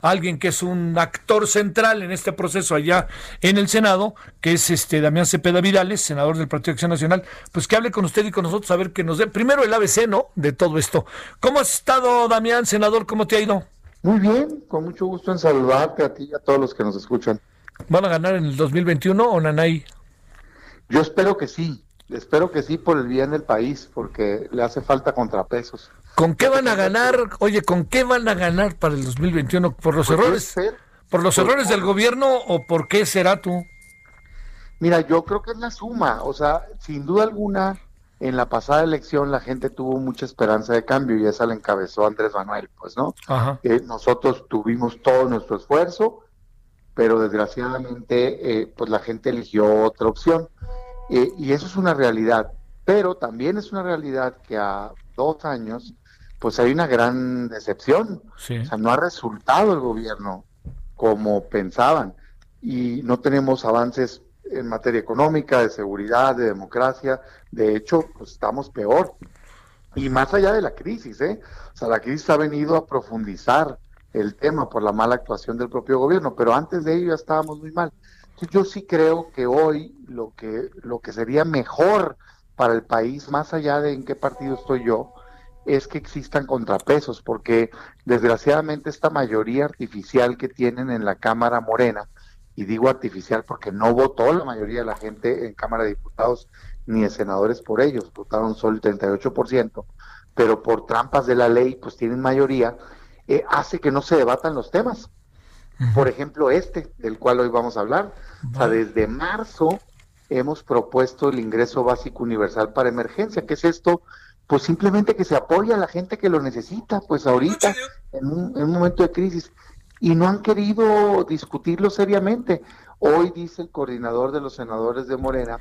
Alguien que es un actor central en este proceso allá en el Senado, que es este Damián Cepeda Vidales, senador del Partido de Acción Nacional, pues que hable con usted y con nosotros a ver que nos dé primero el ABC, ¿no? De todo esto. ¿Cómo has estado, Damián, senador? ¿Cómo te ha ido? Muy bien, con mucho gusto en saludarte a ti y a todos los que nos escuchan. ¿Van a ganar en el 2021 o Nanay? Yo espero que sí, espero que sí por el bien del país, porque le hace falta contrapesos. ¿Con qué van a ganar? Oye, ¿con qué van a ganar para el 2021? ¿Por los Pues errores? ¿Por los Por- errores del gobierno o por qué será tú? Mira, yo creo que es la suma, o sea, sin duda alguna, en la pasada elección la gente tuvo mucha esperanza de cambio y esa la encabezó Andrés Manuel, pues, ¿no? Ajá. Eh, nosotros tuvimos todo nuestro esfuerzo, pero desgraciadamente, eh, pues la gente eligió otra opción. Eh, y eso es una realidad. Pero también es una realidad que a dos años, pues hay una gran decepción. Sí. O sea, no ha resultado el gobierno como pensaban. Y no tenemos avances en materia económica, de seguridad, de democracia. De hecho, pues estamos peor. Y más allá de la crisis, ¿eh? O sea, la crisis ha venido a profundizar el tema por la mala actuación del propio gobierno, pero antes de ello ya estábamos muy mal. Entonces, yo sí creo que hoy lo que, lo que sería mejor para el país, más allá de en qué partido estoy yo, es que existan contrapesos, porque desgraciadamente esta mayoría artificial que tienen en la Cámara Morena, y digo artificial porque no votó la mayoría de la gente en Cámara de Diputados ni de senadores por ellos, votaron solo el 38%, pero por trampas de la ley pues tienen mayoría, eh, hace que no se debatan los temas. Por ejemplo, este, del cual hoy vamos a hablar. O sea, desde marzo hemos propuesto el ingreso básico universal para emergencia. ¿Qué es esto? Pues simplemente que se apoya a la gente que lo necesita, pues ahorita, en un, en un momento de crisis. Y no han querido discutirlo seriamente. Hoy dice el coordinador de los senadores de Morena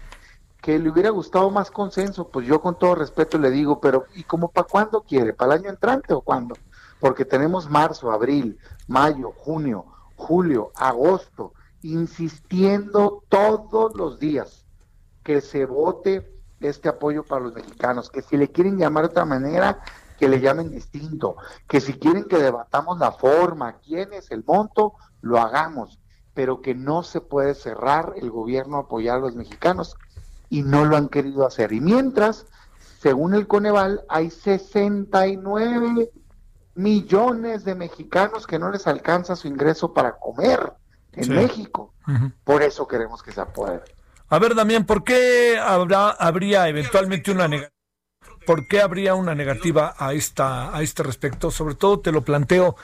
que le hubiera gustado más consenso. Pues yo con todo respeto le digo, pero ¿y cómo para cuándo quiere? ¿Para el año entrante o cuándo? Porque tenemos marzo, abril, mayo, junio, julio, agosto, insistiendo todos los días que se vote este apoyo para los mexicanos, que si le quieren llamar de otra manera, que le llamen distinto, que si quieren que debatamos la forma, quién es el monto, lo hagamos, pero que no se puede cerrar el gobierno a apoyar a los mexicanos y no lo han querido hacer. Y mientras, según el Coneval, hay 69 millones de mexicanos que no les alcanza su ingreso para comer en Sí. México. Por eso queremos que se apodere. A ver, Damián, ¿por qué habrá, habría eventualmente una negativa? ¿Por qué habría una negativa a esta a este respecto? Sobre todo te lo planteo,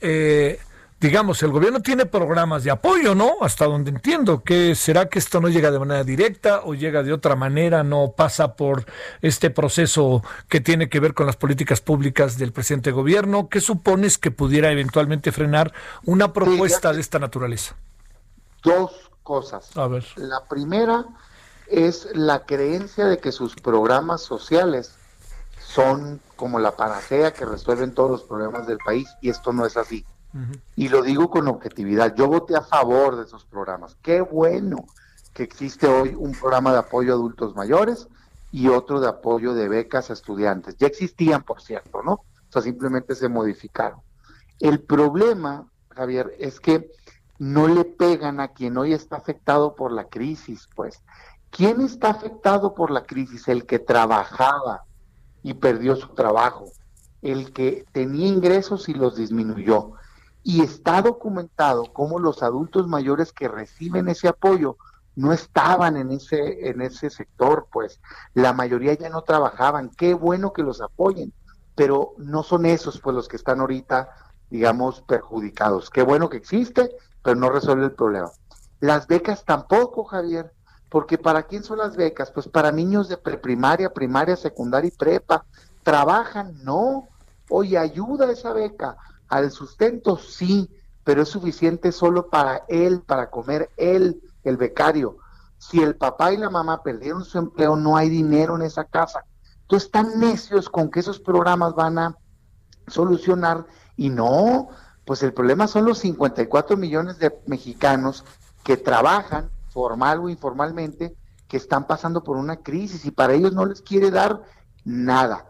eh, digamos, el gobierno tiene programas de apoyo, ¿no? Hasta donde entiendo que será que esto no llega de manera directa o llega de otra manera, no pasa por este proceso que tiene que ver con las políticas públicas del presidente de gobierno. ¿Qué supones que pudiera eventualmente frenar una propuesta de esta naturaleza? Dos cosas. A ver. La primera es la creencia de que sus programas sociales son como la panacea que resuelven todos los problemas del país y esto no es así. Y lo digo con objetividad. Yo voté a favor de esos programas. Qué bueno que existe hoy un programa de apoyo a adultos mayores y otro de apoyo de becas a estudiantes. Ya existían, por cierto, ¿no? O sea, simplemente se modificaron. El problema, Javier, es que no le pegan a quien hoy está afectado por la crisis, pues. ¿Quién está afectado por la crisis? El que trabajaba y perdió su trabajo, el que tenía ingresos y los disminuyó. Y está documentado cómo los adultos mayores que reciben ese apoyo no estaban en ese, en ese sector, pues la mayoría ya no trabajaban. Qué bueno que los apoyen, pero no son esos pues los que están ahorita, digamos, perjudicados. Qué bueno que existe, pero no resuelve el problema. Las becas tampoco, Javier, porque ¿para quién son las becas? Pues para niños de preprimaria, primaria, secundaria y prepa. ¿Trabajan? No. Oye, ¿ayuda esa beca al sustento? Sí, pero es suficiente solo para él, para comer él, el becario. Si el papá y la mamá perdieron su empleo, no hay dinero en esa casa. Entonces están necios con que esos programas van a solucionar y no, pues el problema son los 54 millones de mexicanos que trabajan formal o informalmente, que están pasando por una crisis y para ellos no les quiere dar nada.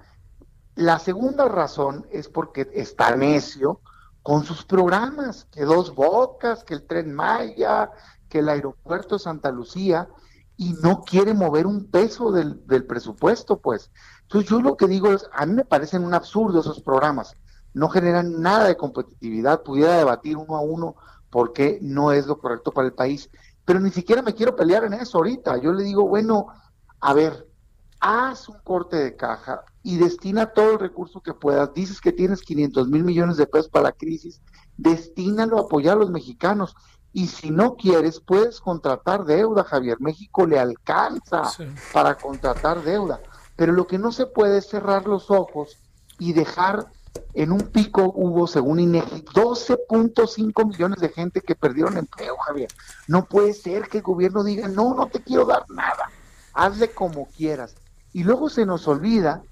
La segunda razón es porque está necio con sus programas, que dos bocas, que el tren Maya, que el aeropuerto Santa Lucía, y no quiere mover un peso del, del presupuesto, pues. Entonces yo lo que digo es, a mí me parecen un absurdo esos programas, no generan nada de competitividad, pudiera debatir uno a uno por qué no es lo correcto para el país, pero ni siquiera me quiero pelear en eso ahorita. Yo le digo, bueno, a ver, haz un corte de caja y destina todo el recurso que puedas. Dices que tienes 500 mil millones de pesos para la crisis, destínalo a apoyar a los mexicanos. Y si no quieres, puedes contratar deuda, Javier. México le alcanza para contratar deuda. Pero lo que no se puede es cerrar los ojos y dejar en un pico hubo, según INEGI, 12.5 millones de gente que perdieron empleo, Javier. No puede ser que el gobierno diga, no, no te quiero dar nada, hazle como quieras. Y luego se nos olvida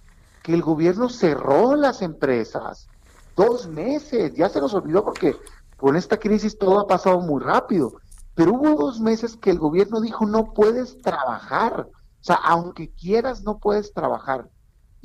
que el gobierno cerró las empresas dos meses, ya se nos olvidó porque con esta crisis todo ha pasado muy rápido, pero hubo dos meses que el gobierno dijo, no puedes trabajar, o sea, aunque quieras, no puedes trabajar.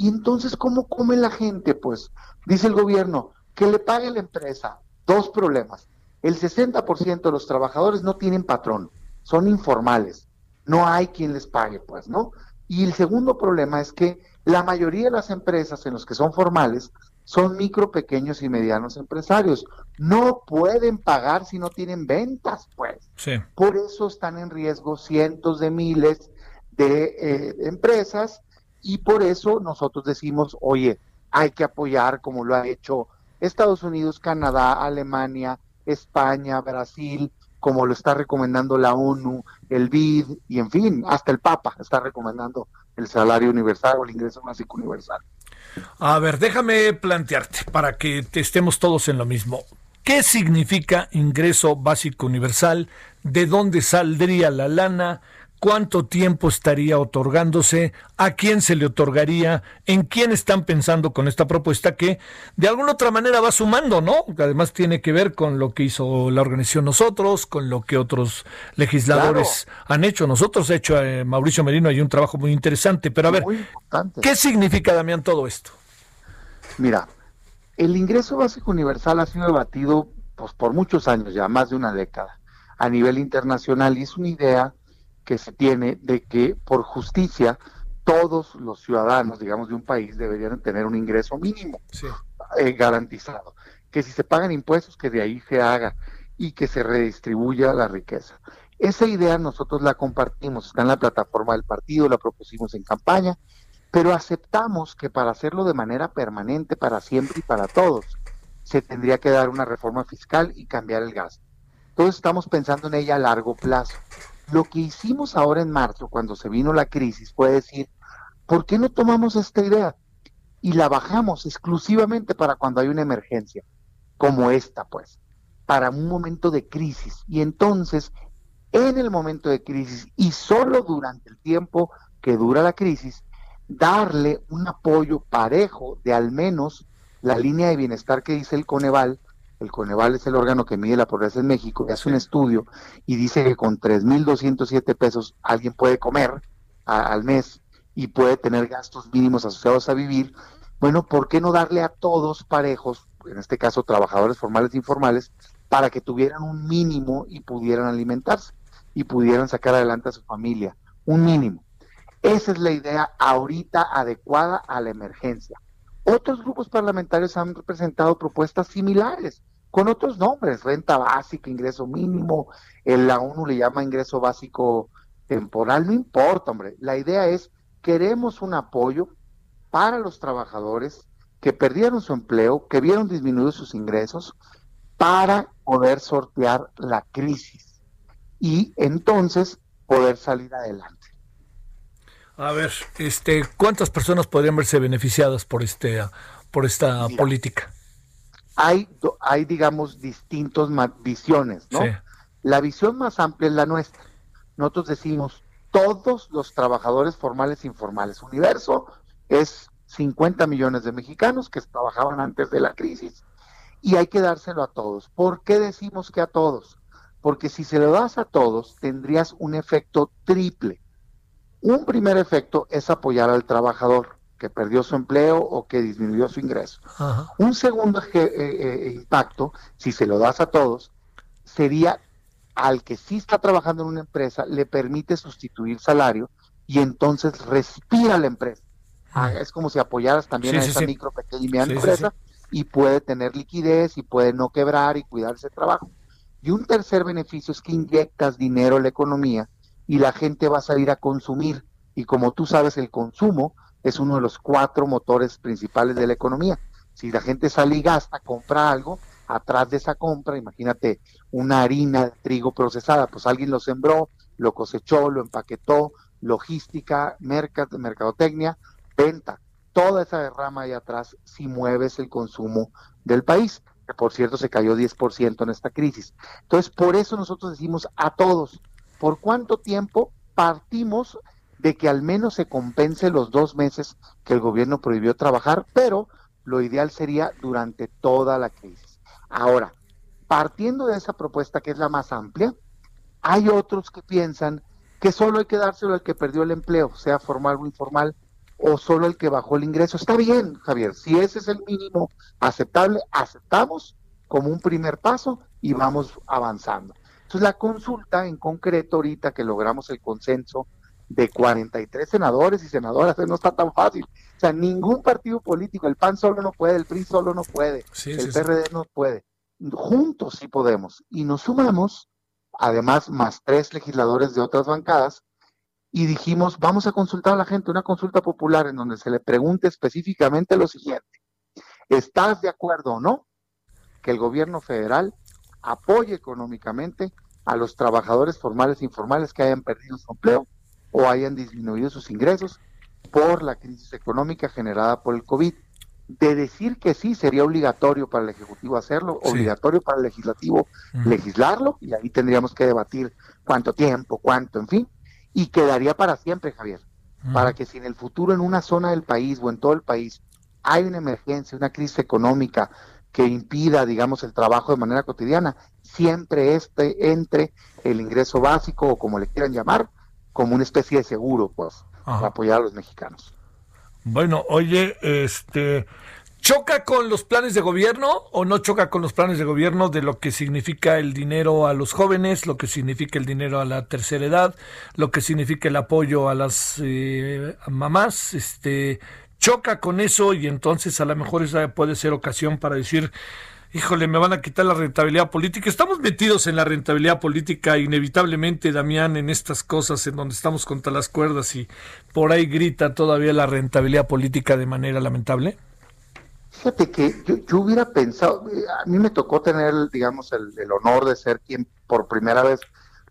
Y entonces, ¿cómo come la gente? Pues dice el gobierno, que le pague la empresa. Dos problemas. El 60% de los trabajadores no tienen patrón, son informales. No hay quien les pague, pues, ¿no? Y el segundo problema es que la mayoría de las empresas en los que son formales son micro, pequeños y medianos empresarios. No pueden pagar si no tienen ventas, pues. Por eso están en riesgo cientos de miles de eh, empresas y por eso nosotros decimos, oye, hay que apoyar como lo ha hecho Estados Unidos, Canadá, Alemania, España, Brasil, como lo está recomendando la ONU, el BID y en fin, hasta el Papa está recomendando el salario universal o el ingreso básico universal. A ver, déjame plantearte para que estemos todos en lo mismo. ¿Qué significa ingreso básico universal? ¿De dónde saldría la lana? Cuánto tiempo estaría otorgándose, a quién se le otorgaría, en quién están pensando con esta propuesta que de alguna otra manera va sumando, ¿no? Además tiene que ver con lo que hizo la organización nosotros, con lo que otros legisladores han hecho. Nosotros ha hecho eh, Mauricio Merino hay un trabajo muy interesante, pero a ver, ¿qué significa, Damián, todo esto? Mira, el ingreso básico universal ha sido debatido pues, por muchos años, ya más de una década, a nivel internacional, y es una idea que se tiene de que por justicia todos los ciudadanos, digamos, de un país deberían tener un ingreso mínimo eh, garantizado. Que si se pagan impuestos, que de ahí se haga y que se redistribuya la riqueza. Esa idea nosotros la compartimos, está en la plataforma del partido, la propusimos en campaña, pero aceptamos que para hacerlo de manera permanente, para siempre y para todos, se tendría que dar una reforma fiscal y cambiar el gasto. Entonces estamos pensando en ella a largo plazo. Lo que hicimos ahora en marzo, cuando se vino la crisis, fue decir, ¿por qué no tomamos esta idea y la bajamos exclusivamente para cuando hay una emergencia, como esta, pues, para un momento de crisis? Y entonces, en el momento de crisis y solo durante el tiempo que dura la crisis, darle un apoyo parejo de al menos la línea de bienestar que dice el Coneval, el Coneval es el órgano que mide la pobreza en México, hace un estudio y dice que con 3.207 pesos alguien puede comer al mes y puede tener gastos mínimos asociados a vivir. Bueno, ¿por qué no darle a todos parejos, en este caso trabajadores formales e informales, para que tuvieran un mínimo y pudieran alimentarse y pudieran sacar adelante a su familia? Un mínimo. Esa es la idea ahorita adecuada a la emergencia. Otros grupos parlamentarios han presentado propuestas similares con otros nombres, renta básica, ingreso mínimo, el, la ONU le llama ingreso básico temporal, no importa, hombre. La idea es, queremos un apoyo para los trabajadores que perdieron su empleo, que vieron disminuidos sus ingresos, para poder sortear la crisis y entonces poder salir adelante. A ver, este, ¿cuántas personas podrían verse beneficiadas por este por esta política? Hay, hay, digamos, distintas visiones, ¿no? La visión más amplia es la nuestra. Nosotros decimos, todos los trabajadores formales e informales. Universo es 50 millones de mexicanos que trabajaban antes de la crisis y hay que dárselo a todos. ¿Por qué decimos que a todos? Porque si se lo das a todos, tendrías un efecto triple. Un primer efecto es apoyar al trabajador que perdió su empleo o que disminuyó su ingreso. Un segundo eh, eh, impacto, si se lo das a todos, sería al que sí está trabajando en una empresa, le permite sustituir salario y entonces respira la empresa. Ah, es como si apoyaras también a esa micro, pequeña y mediana empresa y puede tener liquidez y puede no quebrar y cuidarse ese trabajo. Y un tercer beneficio es que inyectas dinero en la economía y la gente va a salir a consumir. Y como tú sabes, el consumo es uno de los cuatro motores principales de la economía. Si la gente sale y gasta, compra algo, atrás de esa compra, imagínate una harina de trigo procesada, pues alguien lo sembró, lo cosechó, lo empaquetó, logística, mercadotecnia, venta. Toda esa derrama ahí atrás si mueves el consumo del país, que por cierto se cayó 10% en esta crisis. Entonces, por eso nosotros decimos a todos, ¿por cuánto tiempo partimos de que al menos se compense los dos meses que el gobierno prohibió trabajar, pero lo ideal sería durante toda la crisis? Ahora, partiendo de esa propuesta que es la más amplia, hay otros que piensan que solo hay que dárselo al que perdió el empleo, sea formal o informal, o solo el que bajó el ingreso. Está bien, Javier, si ese es el mínimo aceptable, aceptamos como un primer paso y vamos avanzando. Entonces la consulta en concreto ahorita que logramos el consenso de 43 senadores y senadoras, no está tan fácil. O sea, ningún partido político, el PAN solo no puede, el PRI solo no puede, el PRD no puede. Juntos sí podemos. Y nos sumamos, además, más tres legisladores de otras bancadas, y dijimos, vamos a consultar a la gente, una consulta popular en donde se le pregunte específicamente lo siguiente. ¿Estás de acuerdo o no que el gobierno federal apoye económicamente a los trabajadores formales e informales que hayan perdido su empleo o hayan disminuido sus ingresos por la crisis económica generada por el COVID. De decir que sí, sería obligatorio para el Ejecutivo hacerlo, obligatorio para el Legislativo legislarlo, y ahí tendríamos que debatir cuánto tiempo, cuánto, en fin, y quedaría para siempre, Javier, para que si en el futuro en una zona del país o en todo el país hay una emergencia, una crisis económica que impida, digamos, el trabajo de manera cotidiana, siempre este entre el ingreso básico o como le quieran llamar, como una especie de seguro, pues, para apoyar a los mexicanos. Bueno, oye, este, ¿choca con los planes de gobierno o no choca con los planes de gobierno de lo que significa el dinero a los jóvenes, lo que significa el dinero a la tercera edad, lo que significa el apoyo a las eh, mamás? Este, choca con eso y entonces a lo mejor esa puede ser ocasión para decir, híjole, me van a quitar la rentabilidad política. Estamos metidos en la rentabilidad política inevitablemente, Damián, en estas cosas en donde estamos contra las cuerdas y por ahí grita todavía la rentabilidad política de manera lamentable. Fíjate que yo, hubiera pensado, a mí me tocó tener, digamos, el, honor de ser quien por primera vez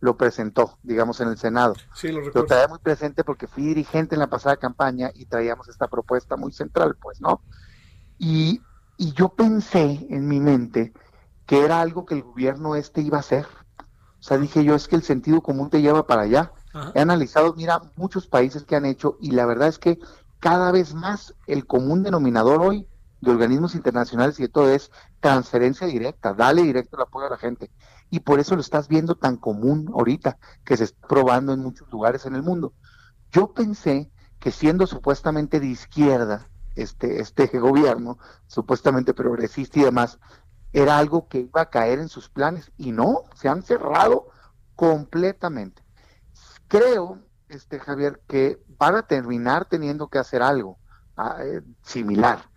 lo presentó, digamos, en el Senado. Sí, lo recuerdo. Lo traía muy presente porque fui dirigente en la pasada campaña y traíamos esta propuesta muy central, pues, ¿no? Y y yo pensé en mi mente que era algo que el gobierno este iba a hacer. O sea, dije yo, es que el sentido común te lleva para allá. He analizado, mira, muchos países que han hecho y la verdad es que cada vez más el común denominador hoy de organismos internacionales y de todo es transferencia directa, dale directo el apoyo a la gente. Y por eso lo estás viendo tan común ahorita, que se está probando en muchos lugares en el mundo. Yo pensé que siendo supuestamente de izquierda, este, este gobierno, supuestamente progresista y demás, era algo que iba a caer en sus planes y no, se han cerrado completamente. Creo, este Javier, que van a terminar teniendo que hacer algo ah, eh, similar.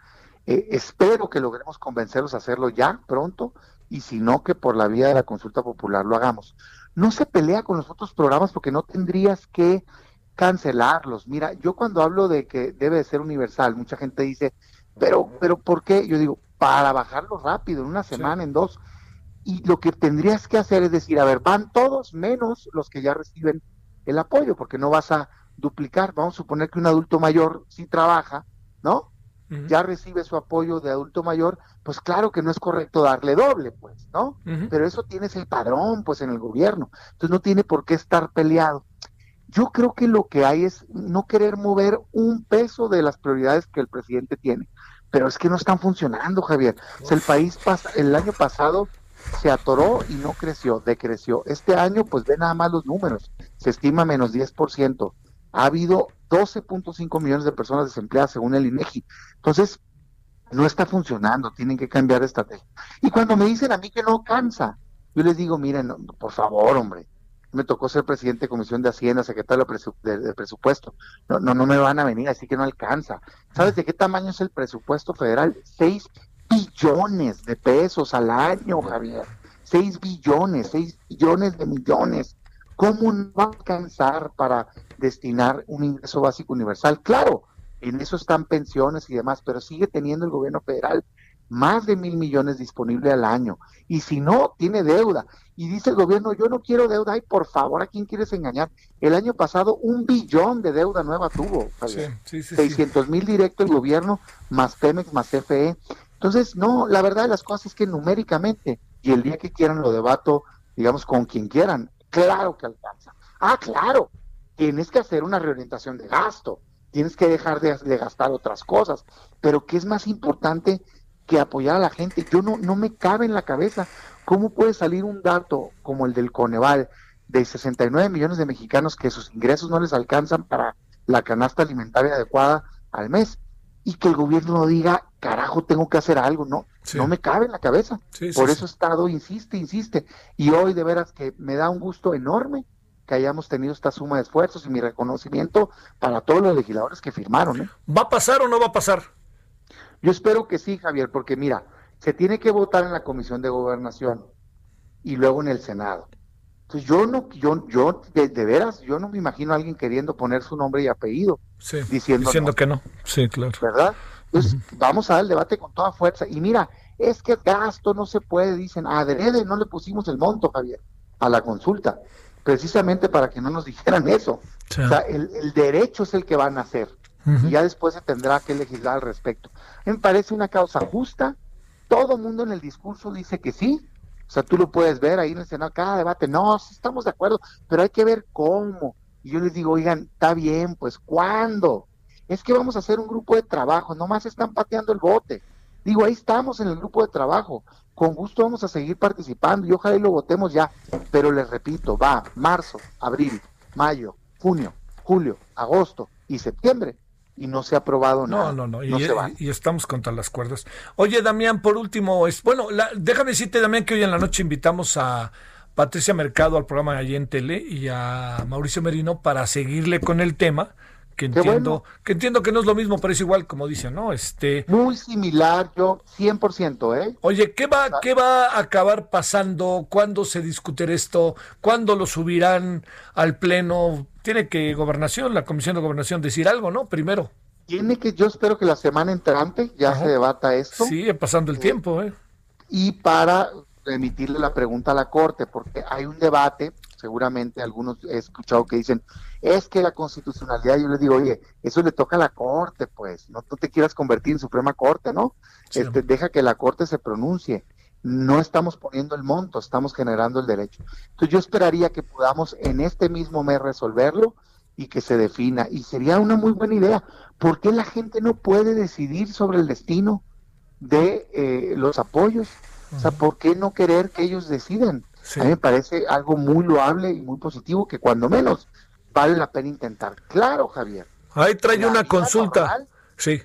Eh, espero que logremos convencerlos a hacerlo ya pronto y si no, que por la vía de la consulta popular lo hagamos. No se pelea con los otros programas porque no tendrías que cancelarlos. Mira, yo cuando hablo de que debe de ser universal, mucha gente dice, pero, pero ¿por qué? Yo digo, para bajarlo rápido, en una semana, en dos. Y lo que tendrías que hacer es decir, a ver, van todos menos los que ya reciben el apoyo, porque no vas a duplicar. Vamos a suponer que un adulto mayor sí trabaja, ¿no? ya recibe su apoyo de adulto mayor, pues claro que no es correcto darle doble, pues, ¿no? Pero eso tienes el padrón, pues, en el gobierno. Entonces no tiene por qué estar peleado. Yo creo que lo que hay es no querer mover un peso de las prioridades que el presidente tiene. Pero es que no están funcionando, Javier. O sea, el país pasa, el año pasado se atoró y no creció, decreció. Este año, pues ve nada más los números. Se estima menos 10%. Ha habido 12.5 millones de personas desempleadas según el INEGI. Entonces, no está funcionando, tienen que cambiar de estrategia. Y cuando me dicen a mí que no cansa, yo les digo, miren, por favor, hombre, me tocó ser presidente de Comisión de Hacienda, secretario de, Presupuesto. No, no, no me van a venir, así que no alcanza. ¿Sabes de qué tamaño es el presupuesto federal? Seis billones de pesos al año, Javier. Seis billones, seis billones de millones. ¿Cómo no va a alcanzar para destinar un ingreso básico universal? Claro, en eso están pensiones y demás, pero sigue teniendo el gobierno federal más de mil millones disponibles al año. Y si no, tiene deuda. Y dice el gobierno, yo no quiero deuda. Ay, por favor, ¿a quién quieres engañar? El año pasado un billón de deuda nueva tuvo. Sí, 600 mil directo el gobierno, más Pemex, más CFE. Entonces, no, la verdad de las cosas es que numéricamente, y el día que quieran lo debato, digamos, con quien quieran, claro que alcanza. Ah, claro, tienes que hacer una reorientación de gasto, tienes que dejar de, de gastar otras cosas, pero ¿qué es más importante que apoyar a la gente. Yo no, no me cabe en la cabeza cómo puede salir un dato como el del Coneval de 69 millones de mexicanos que sus ingresos no les alcanzan para la canasta alimentaria adecuada al mes y que el gobierno no diga, carajo, tengo que hacer algo, no, no me cabe en la cabeza. Por eso Estado insiste, insiste. Y hoy de veras que me da un gusto enorme que hayamos tenido esta suma de esfuerzos y mi reconocimiento para todos los legisladores que firmaron. ¿eh? ¿Va a pasar o no va a pasar? Yo espero que sí, Javier, porque mira, se tiene que votar en la Comisión de Gobernación y luego en el Senado. Entonces yo no, yo, yo de, veras, yo no me imagino a alguien queriendo poner su nombre y apellido, diciendo, que no. Sí, claro. ¿Verdad? Entonces vamos a dar el debate con toda fuerza. Y mira, es que gasto no se puede, dicen, adrede no le pusimos el monto, Javier, a la consulta, precisamente para que no nos dijeran eso. O sea, el, el derecho es el que van a hacer y ya después se tendrá que legislar al respecto. Me parece una causa justa, todo mundo en el discurso dice que sí, o sea, tú lo puedes ver ahí en el Senado, cada debate, no, sí estamos de acuerdo, pero hay que ver cómo. Y yo les digo, oigan, está bien, pues ¿cuándo? Es que vamos a hacer un grupo de trabajo, nomás están pateando el bote. Digo, ahí estamos en el grupo de trabajo, con gusto vamos a seguir participando y ojalá y lo votemos ya, pero les repito, va marzo, abril, mayo, junio, julio, agosto y septiembre y no se ha aprobado nada. No, no, no, y, estamos contra las cuerdas. Oye, Damián, por último, es, bueno, déjame decirte, Damián, que hoy en la noche invitamos a Patricia Mercado al programa de allí en Tele y a Mauricio Merino para seguirle con el tema que entiendo, que entiendo que no es lo mismo, pero es igual como dicen, ¿no? Este muy similar, yo 100%, ¿eh? Oye, ¿qué va qué va a acabar pasando? ¿Cuándo se discutirá esto? ¿Cuándo lo subirán al pleno? Tiene que gobernación, la Comisión de Gobernación decir algo, ¿no? Primero. Tiene que yo espero que la semana entrante ya se debata esto. Sigue pasando el tiempo, ¿eh? Y para emitirle la pregunta a la Corte, porque hay un debate, seguramente algunos he escuchado que dicen, es que la constitucionalidad, yo les digo, oye, eso le toca a la Corte, pues, no tú te quieras convertir en Suprema Corte, ¿no? Este, deja que la Corte se pronuncie. No estamos poniendo el monto, estamos generando el derecho. Entonces yo esperaría que podamos en este mismo mes resolverlo y que se defina. Y sería una muy buena idea. ¿Por qué la gente no puede decidir sobre el destino de eh, los apoyos? O sea, ¿por qué no querer que ellos decidan? A mí me parece algo muy loable y muy positivo que cuando menos vale la pena intentar. Claro, Javier. Ahí trae una consulta. sí.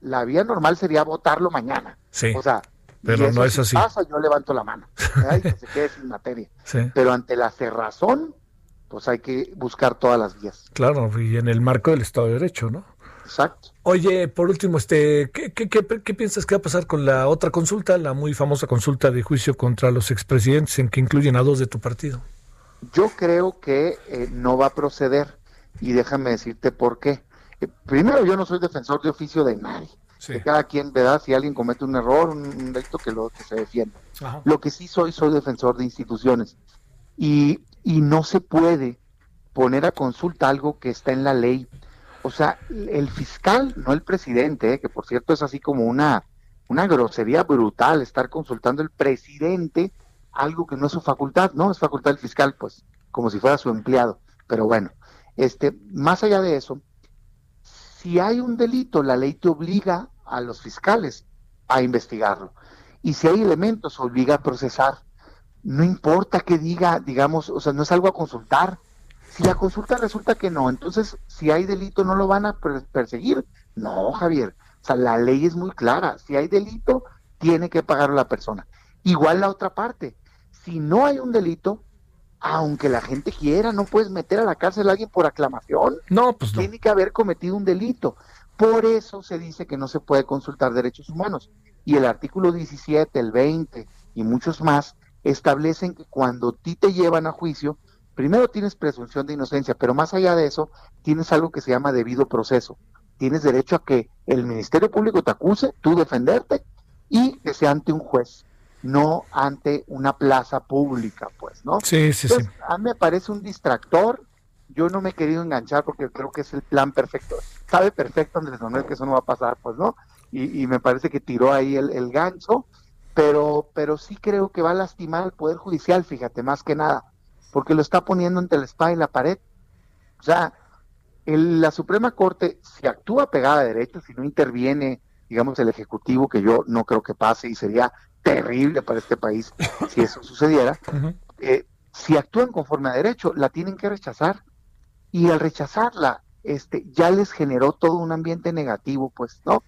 La vía normal sería votarlo mañana. Sí. O sea, pero no es así. pasa, yo levanto la mano. que se quede sin materia. Sí. Pero ante la cerrazón, pues hay que buscar todas las vías. Claro, y en el marco del Estado de Derecho, ¿no? Exacto. Oye, por último, este, ¿qué, qué, qué, piensas que va a pasar con la otra consulta, la muy famosa consulta de juicio contra los expresidentes, en que incluyen a dos de tu partido? Yo creo que eh, no va a proceder y déjame decirte por qué. Eh, primero, yo no soy defensor de oficio de nadie. Que cada quien, ¿verdad? Si alguien comete un error, un, delito, que, lo, que se defienda. Lo que sí soy, soy defensor de instituciones. Y, y no se puede poner a consulta algo que está en la ley O sea, el fiscal, no el presidente, que por cierto es así como una, una grosería brutal estar consultando el presidente algo que no es su facultad, ¿no? Es facultad del fiscal, pues, como si fuera su empleado. Pero bueno, este, más allá de eso, si hay un delito, la ley te obliga a los fiscales a investigarlo. Y si hay elementos, obliga a procesar. No importa que diga, digamos, o sea, no es algo a consultar. Si la consulta resulta que no, entonces si hay delito no lo van a perseguir. No, Javier. O sea, la ley es muy clara. Si hay delito, tiene que pagar la persona. Igual la otra parte. Si no hay un delito, aunque la gente quiera, no puedes meter a la cárcel a alguien por aclamación. No, pues Tiene que haber cometido un delito. Por eso se dice que no se puede consultar derechos humanos. Y el artículo 17, el 20 y muchos más establecen que cuando ti te llevan a juicio, primero tienes presunción de inocencia, pero más allá de eso, tienes algo que se llama debido proceso. Tienes derecho a que el Ministerio Público te acuse, tú defenderte y que sea ante un juez, no ante una plaza pública, pues, ¿no? Sí, sí, sí. A mí me parece un distractor. Yo no me he querido enganchar porque creo que es el plan perfecto. Sabe perfecto Andrés Manuel que eso no va a pasar, pues, ¿no? Y, me parece que tiró ahí el, el gancho, pero, pero sí creo que va a lastimar al Poder Judicial, fíjate, más que nada porque lo está poniendo entre la espada y la pared. O sea, la Suprema Corte, si actúa pegada a derecho, si no interviene, digamos, el Ejecutivo, que yo no creo que pase y sería terrible para este país si eso sucediera, eh, si actúan conforme a derecho, la tienen que rechazar. Y al rechazarla, este, ya les generó todo un ambiente negativo, pues, ¿no?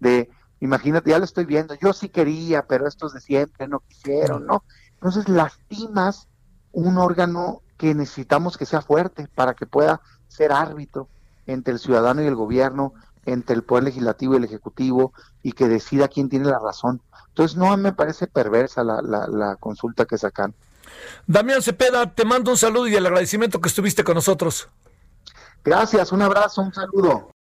De, imagínate, ya lo estoy viendo, yo sí quería, pero estos de siempre no quisieron, ¿no? Entonces lastimas un órgano que necesitamos que sea fuerte para que pueda ser árbitro entre el ciudadano y el gobierno, entre el poder legislativo y el ejecutivo y que decida quién tiene la razón. Entonces no me parece perversa la, la, consulta que sacan. Damián Cepeda, te mando un saludo y el agradecimiento que estuviste con nosotros. Gracias, un abrazo, un saludo.